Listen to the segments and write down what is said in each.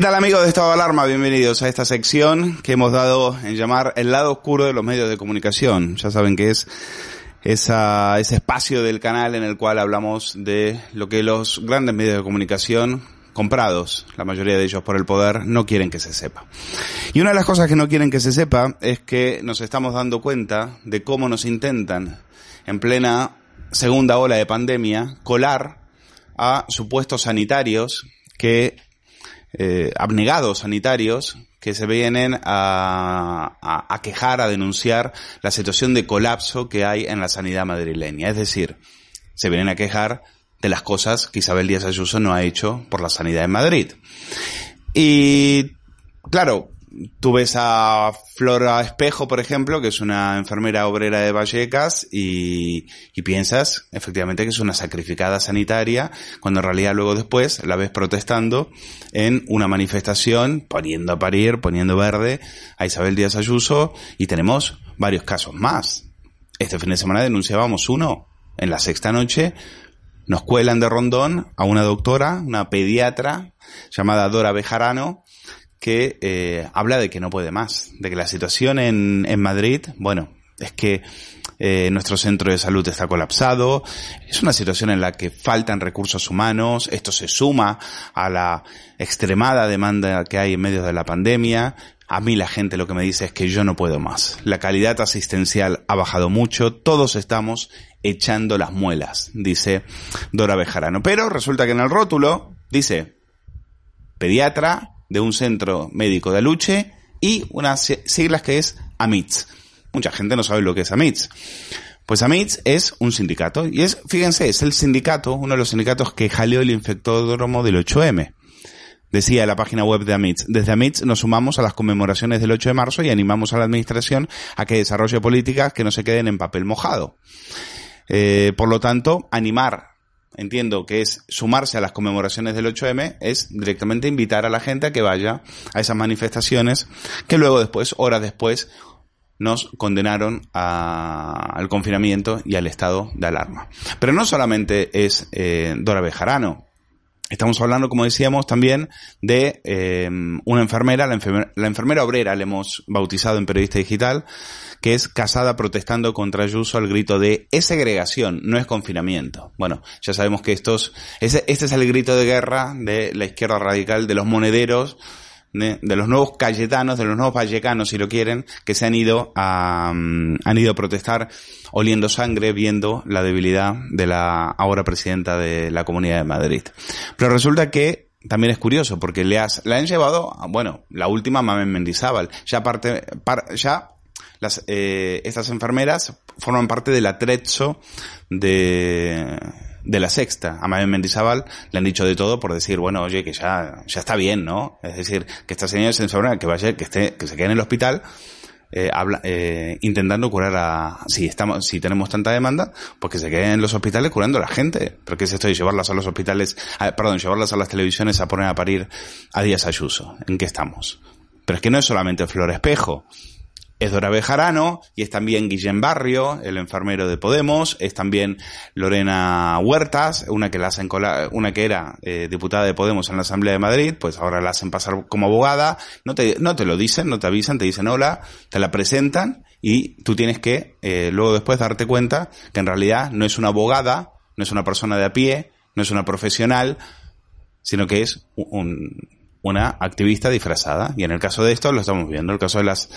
¿Qué tal amigos de Estado de Alarma? Bienvenidos a esta sección que hemos dado en llamar el lado oscuro de los medios de comunicación. Ya saben que es esa, ese espacio del canal en el cual hablamos de lo que los grandes medios de comunicación comprados, la mayoría de ellos por el poder, no quieren que se sepa. Y una de las cosas que no quieren que se sepa es que nos estamos dando cuenta de cómo nos intentan, en plena segunda ola de pandemia, colar a supuestos sanitarios que eh, abnegados sanitarios que se vienen a, a, quejar, a denunciar la situación de colapso que hay en la sanidad madrileña. Es decir, se vienen a quejar de las cosas que Isabel Díaz Ayuso no ha hecho por la sanidad en Madrid. Y, claro, tú ves a Flora Espejo, por ejemplo, que es una enfermera obrera de Vallecas, y, piensas efectivamente que es una sacrificada sanitaria, cuando en realidad luego después la ves protestando en una manifestación, poniendo a parir, poniendo verde a Isabel Díaz Ayuso, y tenemos varios casos más. Este fin de semana denunciábamos uno, en la sexta noche, nos cuelan de rondón a una doctora, una pediatra, llamada Dora Bejarano, que eh, habla de que no puede más, de que la situación en, en Madrid, bueno, es que eh, nuestro centro de salud está colapsado, es una situación en la que faltan recursos humanos, esto se suma a la extremada demanda que hay en medio de la pandemia. A mí la gente lo que me dice es que yo no puedo más. La calidad asistencial ha bajado mucho, todos estamos echando las muelas, dice Dora Bejarano. Pero resulta que en el rótulo dice pediatra, de un centro médico de Aluche y unas siglas que es AMITS. Mucha gente no sabe lo que es AMITS. Pues AMITS es un sindicato y es, fíjense, es el sindicato, uno de los sindicatos que jaleó el infectódromo del 8M. Decía la página web de AMITS, desde AMITS nos sumamos a las conmemoraciones del 8 de marzo y animamos a la administración a que desarrolle políticas que no se queden en papel mojado. Eh, por lo tanto, animar entiendo que es sumarse a las conmemoraciones del 8M, es directamente invitar a la gente a que vaya a esas manifestaciones que luego después, horas después, nos condenaron a, al confinamiento y al estado de alarma. Pero no solamente es eh, Dora Bejarano. Estamos hablando, como decíamos, también de eh, una enfermera, la enfermera, la enfermera obrera, le hemos bautizado en Periodista Digital, que es casada protestando contra Ayuso al grito de es segregación, no es confinamiento. Bueno, ya sabemos que estos, ese, este es el grito de guerra de la izquierda radical, de los monederos, de, de, los nuevos cayetanos, de los nuevos vallecanos, si lo quieren, que se han ido a, um, han ido a protestar oliendo sangre, viendo la debilidad de la ahora presidenta de la Comunidad de Madrid. Pero resulta que también es curioso, porque le, has, le han llevado, bueno, la última Mamen Mendizábal, ya parte, par, ya las, eh, estas enfermeras forman parte del atrezzo de, de la sexta. A Mabel Mendizábal le han dicho de todo por decir, bueno, oye, que ya, ya está bien, ¿no? Es decir, que esta señora se enferma, que vaya, que esté, que se quede en el hospital, eh, habla, eh, intentando curar a, si estamos, si tenemos tanta demanda, pues que se queden en los hospitales curando a la gente. Pero ¿qué es esto de llevarlas a los hospitales, perdón, llevarlas a las televisiones a poner a parir a Díaz Ayuso? ¿En qué estamos? Pero es que no es solamente Flor Espejo es Dora Bejarano y es también Guillén Barrio, el enfermero de Podemos, es también Lorena Huertas, una que la hacen una que era eh, diputada de Podemos en la Asamblea de Madrid, pues ahora la hacen pasar como abogada, no te, no te lo dicen, no te avisan, te dicen hola, te la presentan y tú tienes que eh, luego después darte cuenta que en realidad no es una abogada, no es una persona de a pie, no es una profesional, sino que es un una activista disfrazada. Y en el caso de esto lo estamos viendo. El caso de las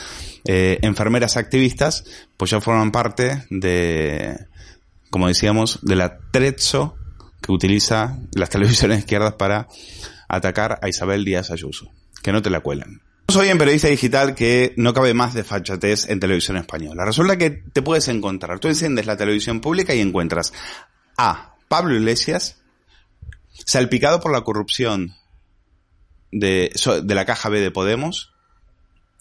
eh, enfermeras activistas, pues ya forman parte de, como decíamos, del atrezo que utiliza las televisiones izquierdas para atacar a Isabel Díaz Ayuso. Que no te la cuelan. Soy en periodista digital que no cabe más de fachatez en televisión española. Resulta que te puedes encontrar, tú enciendes la televisión pública y encuentras a Pablo Iglesias salpicado por la corrupción de, la caja B de Podemos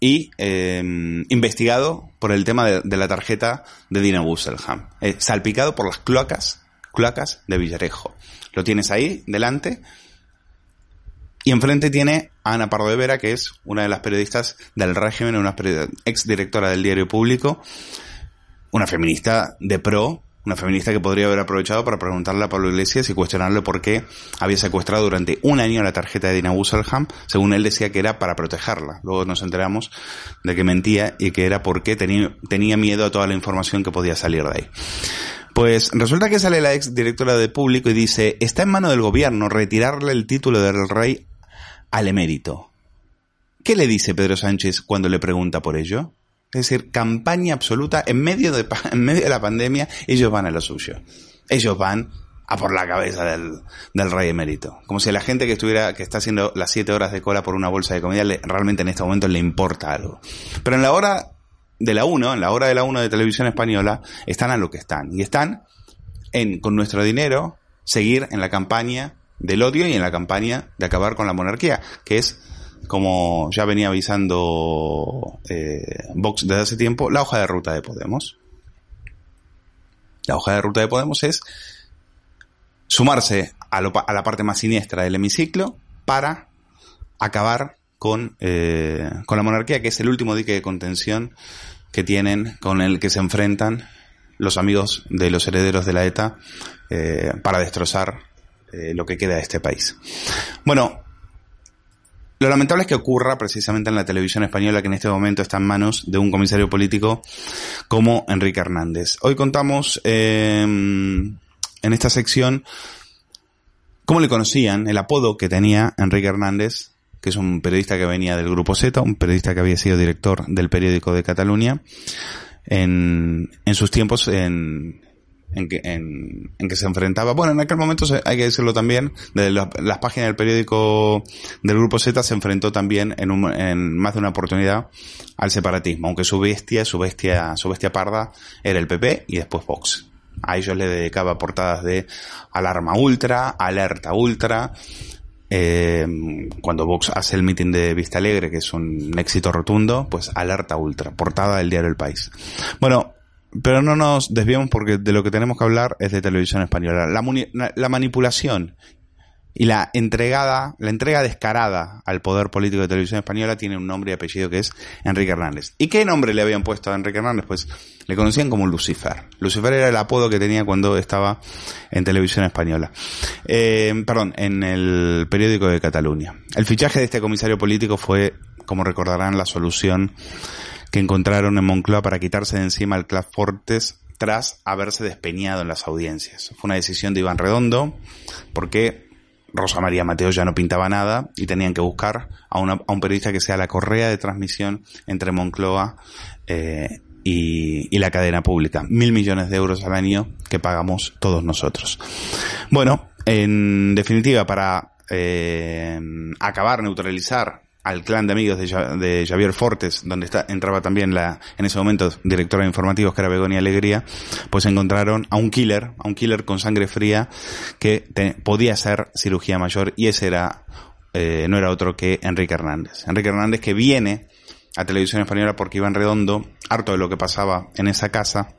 y eh, investigado por el tema de, la tarjeta de Dina Busselham. Eh, salpicado por las cloacas, cloacas de Villarejo. Lo tienes ahí, delante. Y enfrente tiene Ana Pardo de Vera, que es una de las periodistas del régimen, una ex directora del diario público, una feminista de pro, una feminista que podría haber aprovechado para preguntarle a Pablo Iglesias y cuestionarle por qué había secuestrado durante un año la tarjeta de Dina Busselham. Según él decía que era para protegerla. Luego nos enteramos de que mentía y que era porque tenía, tenía miedo a toda la información que podía salir de ahí. Pues resulta que sale la ex directora de público y dice, está en mano del gobierno retirarle el título del rey al emérito. ¿Qué le dice Pedro Sánchez cuando le pregunta por ello? Es decir, campaña absoluta. En medio de, en medio de la pandemia, ellos van a lo suyo. Ellos van a por la cabeza del, rey emérito. Como si la gente que estuviera, que está haciendo las siete horas de cola por una bolsa de comida, le, realmente en este momento le importa algo. Pero en la hora de la 1, en la hora de la 1 de televisión española, están a lo que están. Y están en, con nuestro dinero, seguir en la campaña del odio y en la campaña de acabar con la monarquía, que es como ya venía avisando eh, Vox desde hace tiempo, la hoja de ruta de Podemos. La hoja de ruta de Podemos es sumarse a, la parte más siniestra del hemiciclo para acabar con, eh, con la monarquía, que es el último dique de contención que tienen, con el que se enfrentan los amigos de los herederos de la ETA eh, para destrozar lo que queda de este país. Bueno, lo lamentable es que ocurra precisamente en la televisión española que en este momento está en manos de un comisario político como Enrique Hernández. Hoy contamos em, en esta sección cómo le conocían, el apodo que tenía Enrique Hernández, que es un periodista que venía del Grupo Z, un periodista que había sido director del periódico de Cataluña, en sus tiempos en, en que, se enfrentaba. Bueno, en aquel momento hay que decirlo también, de las páginas del periódico del Grupo Z se enfrentó también en, un, en más de una oportunidad al separatismo, aunque su bestia, su bestia, su bestia parda era el PP y después Vox. A ellos le dedicaba portadas de alarma ultra, alerta ultra, eh, cuando Vox hace el mitin de Vista Alegre, que es un éxito rotundo, pues alerta ultra, portada del diario El País. Bueno, pero no nos desviamos porque de lo que tenemos que hablar es de televisión española. La, la, manipulación y la entregada, la entrega descarada al poder político de televisión española tiene un nombre y apellido que es Enrique Hernández. ¿Y qué nombre le habían puesto a Enrique Hernández? Pues le conocían como Lucifer. Lucifer era el apodo que tenía cuando estaba en televisión española. Eh, perdón, en el periódico de Cataluña. El fichaje de este comisario político fue, como recordarán, la solución que encontraron en Moncloa para quitarse de encima el Club Fortes tras haberse despeñado en las audiencias. Fue una decisión de Iván Redondo porque Rosa María Mateo ya no pintaba nada y tenían que buscar a, un periodista que sea la correa de transmisión entre Moncloa eh, y, la cadena pública. Mil millones de euros al año que pagamos todos nosotros. Bueno, en definitiva, para eh, acabar, neutralizar al clan de amigos de, Javier Fortes, donde está, entraba también la, en ese momento, directora de informativos, que era Begonia Alegría, pues encontraron a un killer, a un killer con sangre fría, que podía hacer cirugía mayor, y ese era, eh, no era otro que Enrique Hernández. Enrique Hernández que viene a Televisión Española porque Iván Redondo, harto de lo que pasaba en esa casa,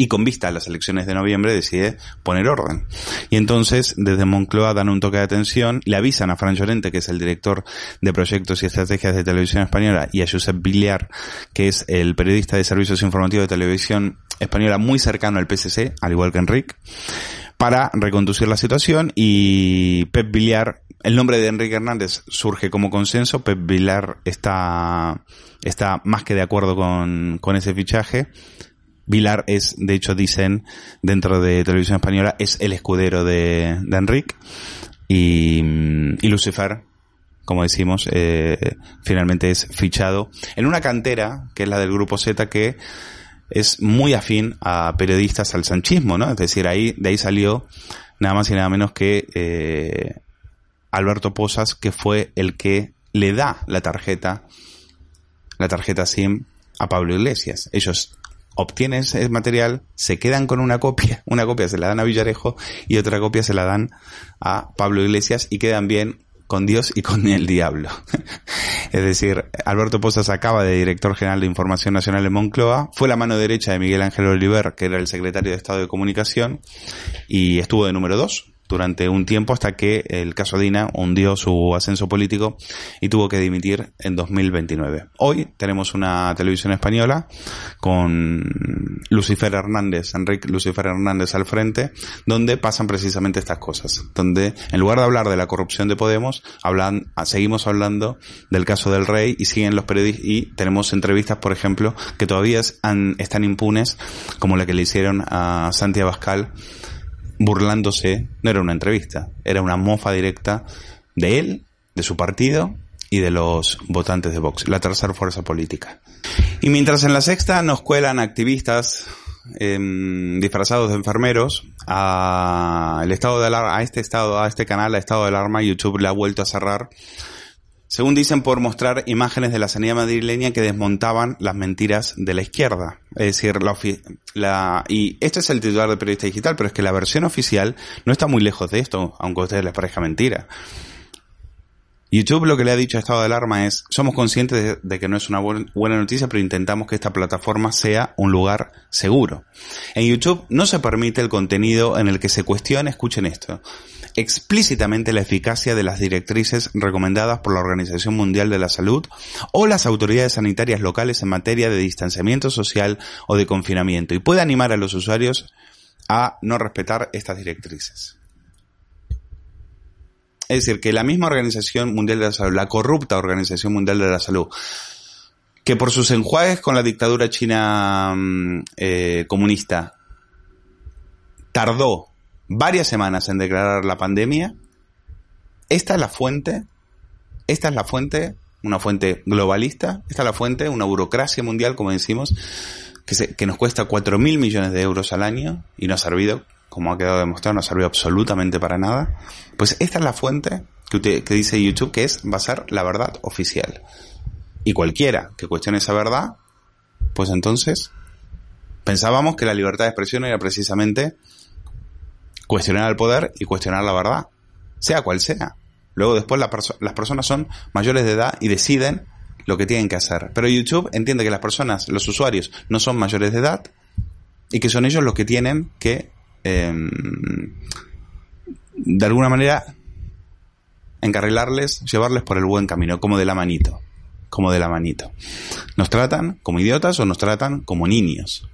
y con vista a las elecciones de noviembre decide poner orden. Y entonces desde Moncloa dan un toque de atención, le avisan a Fran Llorente, que es el director de proyectos y estrategias de televisión española, y a Josep Villar, que es el periodista de servicios informativos de televisión española muy cercano al PSC, al igual que Enrique, para reconducir la situación. Y Pep Villar, el nombre de Enrique Hernández surge como consenso, Pep Villar está, está más que de acuerdo con, con ese fichaje Vilar es, de hecho, dicen dentro de Televisión Española, es el escudero de, de Enrique. Y, y Lucifer, como decimos, eh, finalmente es fichado en una cantera, que es la del Grupo Z, que es muy afín a periodistas al sanchismo, ¿no? Es decir, ahí, de ahí salió nada más y nada menos que eh, Alberto Posas, que fue el que le da la tarjeta, la tarjeta SIM a Pablo Iglesias. Ellos obtienen ese material, se quedan con una copia, una copia se la dan a Villarejo y otra copia se la dan a Pablo Iglesias y quedan bien con Dios y con el diablo. es decir, Alberto Pozas acaba de director general de Información Nacional en Moncloa, fue la mano derecha de Miguel Ángel Oliver, que era el secretario de Estado de Comunicación, y estuvo de número dos durante un tiempo hasta que el caso Dina hundió su ascenso político y tuvo que dimitir en 2029. Hoy tenemos una televisión española con Lucifer Hernández, Enrique Lucifer Hernández al frente, donde pasan precisamente estas cosas, donde en lugar de hablar de la corrupción de Podemos, hablan, seguimos hablando del caso del rey y siguen los periodistas y tenemos entrevistas, por ejemplo, que todavía están impunes, como la que le hicieron a Santiago Abascal burlándose, no era una entrevista, era una mofa directa de él, de su partido y de los votantes de Vox, la tercera fuerza política. Y mientras en la sexta nos cuelan activistas em, disfrazados de enfermeros a el estado de alarma, a este estado, a este canal, a estado de alarma, YouTube le ha vuelto a cerrar según dicen, por mostrar imágenes de la sanidad madrileña que desmontaban las mentiras de la izquierda. Es decir, la, la, y este es el titular de Periodista Digital, pero es que la versión oficial no está muy lejos de esto, aunque a ustedes les parezca mentira. YouTube lo que le ha dicho a estado de alarma es, somos conscientes de, que no es una buena noticia, pero intentamos que esta plataforma sea un lugar seguro. En YouTube no se permite el contenido en el que se cuestione, escuchen esto, explícitamente la eficacia de las directrices recomendadas por la Organización Mundial de la Salud o las autoridades sanitarias locales en materia de distanciamiento social o de confinamiento y puede animar a los usuarios a no respetar estas directrices. Es decir, que la misma Organización Mundial de la Salud, la corrupta Organización Mundial de la Salud, que por sus enjuagues con la dictadura china mm, eh, comunista tardó varias semanas en declarar la pandemia, esta es la fuente, esta es la fuente, una fuente globalista, esta es la fuente, una burocracia mundial, como decimos, que, que nos cuesta 4 mil millones de euros al año y no ha servido como ha quedado demostrado, no sirvió absolutamente para nada. Pues esta es la fuente que, dice YouTube que es, va a ser la verdad oficial. Y cualquiera que cuestione esa verdad, pues entonces pensábamos que la libertad de expresión era precisamente cuestionar al poder y cuestionar la verdad, sea cual sea. Luego después las personas son mayores de edad y deciden lo que tienen que hacer. Pero YouTube entiende que las personas, los usuarios, no son mayores de edad y que son ellos los que tienen que Em, de alguna manera encarrilarles, llevarles por el buen camino, como de la manito, como de la manito. Nos tratan como idiotas o nos tratan como niños.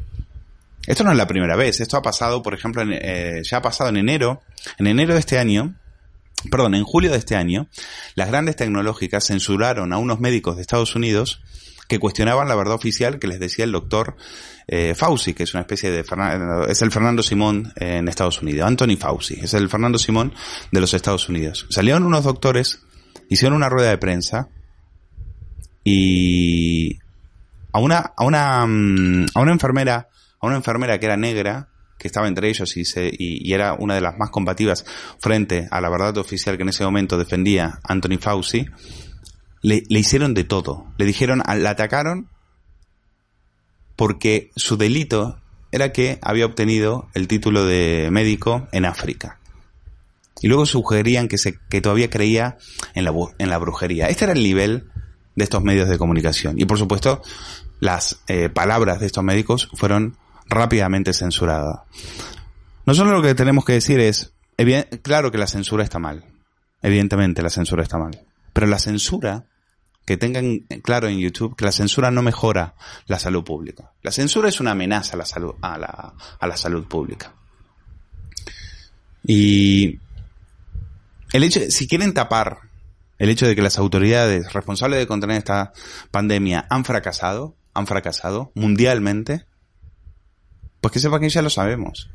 Esto no es la primera vez, esto ha pasado, por ejemplo, eh, ya ha pasado en enero, en enero de este año, perdón, en julio de este año, las grandes tecnológicas censuraron a unos médicos de Estados Unidos que cuestionaban la verdad oficial que les decía el doctor eh, Fauci, que es una especie de es el Fernando Simón en Estados Unidos, Anthony Fauci, es el Fernando Simón de los Estados Unidos. Salieron unos doctores, hicieron una rueda de prensa y a una a una mm, a una enfermera, a una enfermera que era negra, que estaba entre ellos y, se, y, era una de las más combativas frente a la verdad oficial que en ese momento defendía Anthony Fauci, le, hicieron de todo. Le dijeron, la atacaron porque su delito era que había obtenido el título de médico en África. Y luego sugerían que, se, que todavía creía en la, en la brujería. Este era el nivel de estos medios de comunicación. Y por supuesto, las eh, palabras de estos médicos fueron rápidamente censuradas. Nosotros lo que tenemos que decir es, claro que la censura está mal. Evidentemente la censura está mal. Pero la censura que tengan claro en YouTube que la censura no mejora la salud pública. La censura es una amenaza a la salud, a la, a la salud pública. Y el hecho, si quieren tapar el hecho de que las autoridades responsables de contener esta pandemia han fracasado, han fracasado mundialmente, pues que sepa que ya lo sabemos.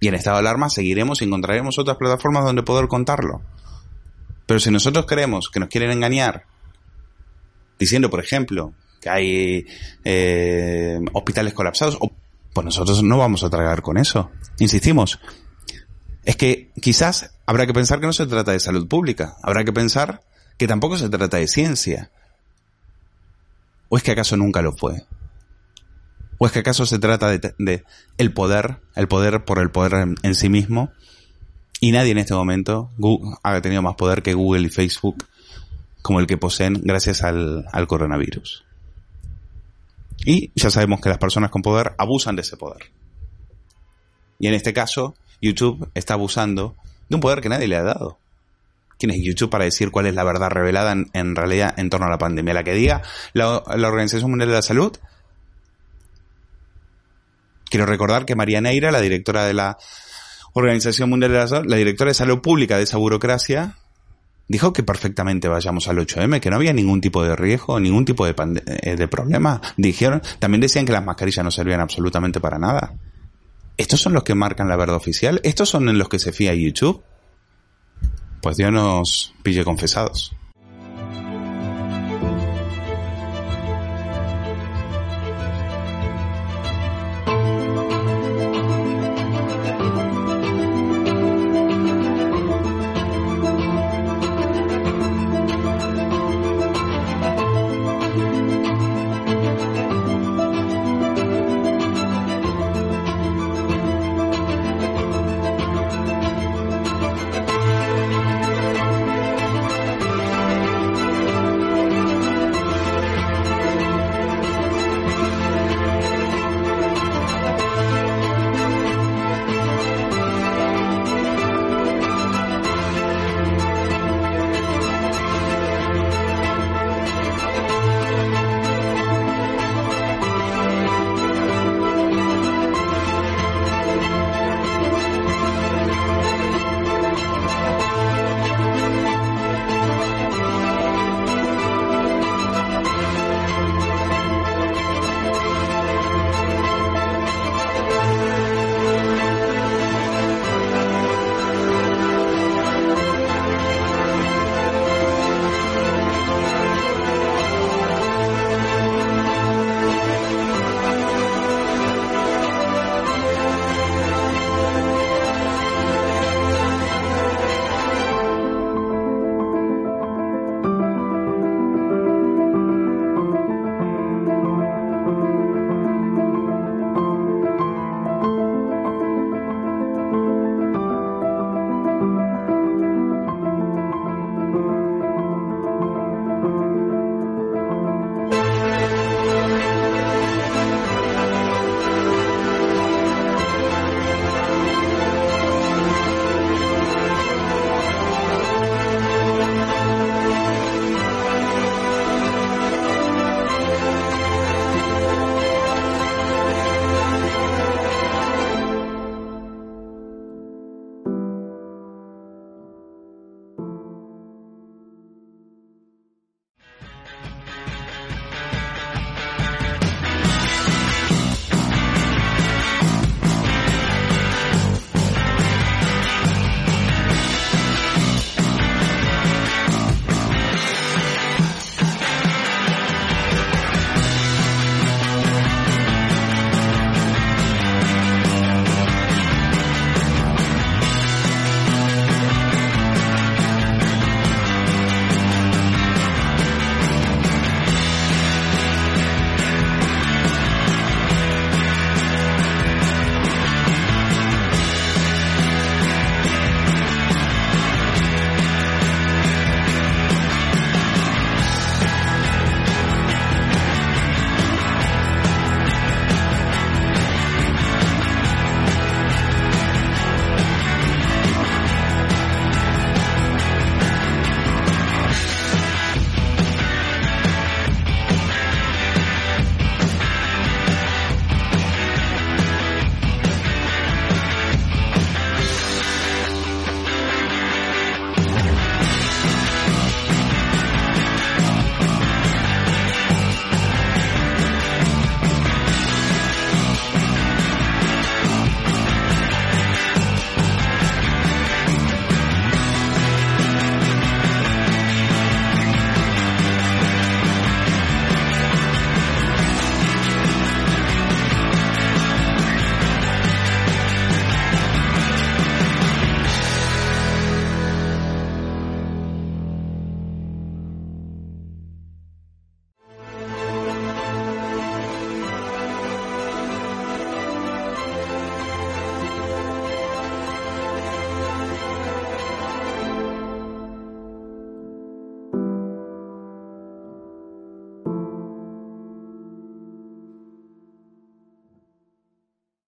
Y en estado de alarma seguiremos y encontraremos otras plataformas donde poder contarlo. Pero si nosotros creemos que nos quieren engañar, diciendo, por ejemplo, que hay eh, hospitales colapsados, pues nosotros no vamos a tragar con eso. Insistimos, es que quizás habrá que pensar que no se trata de salud pública, habrá que pensar que tampoco se trata de ciencia. ¿O es que acaso nunca lo fue? ¿O es que acaso se trata de, el poder, el poder por el poder en sí mismo y nadie en este momento ha tenido más poder que Google y Facebook como el que poseen gracias al, coronavirus. Y ya sabemos que las personas con poder abusan de ese poder. Y en este caso, YouTube está abusando de un poder que nadie le ha dado. ¿Quién es YouTube para decir cuál es la verdad revelada en, realidad en torno a la pandemia? La que diga la, la, Organización Mundial de la Salud. Quiero recordar que María Neira, la directora de la Organización Mundial de la Salud, la directora de Salud Pública de esa burocracia, dijo que perfectamente vayamos al 8M, que no había ningún tipo de riesgo, ningún tipo de, eh, de problema. Dijeron, también decían que las mascarillas no servían absolutamente para nada. ¿Estos son los que marcan la verdad oficial? ¿Estos son en los que se fía YouTube? Pues Dios nos pille confesados.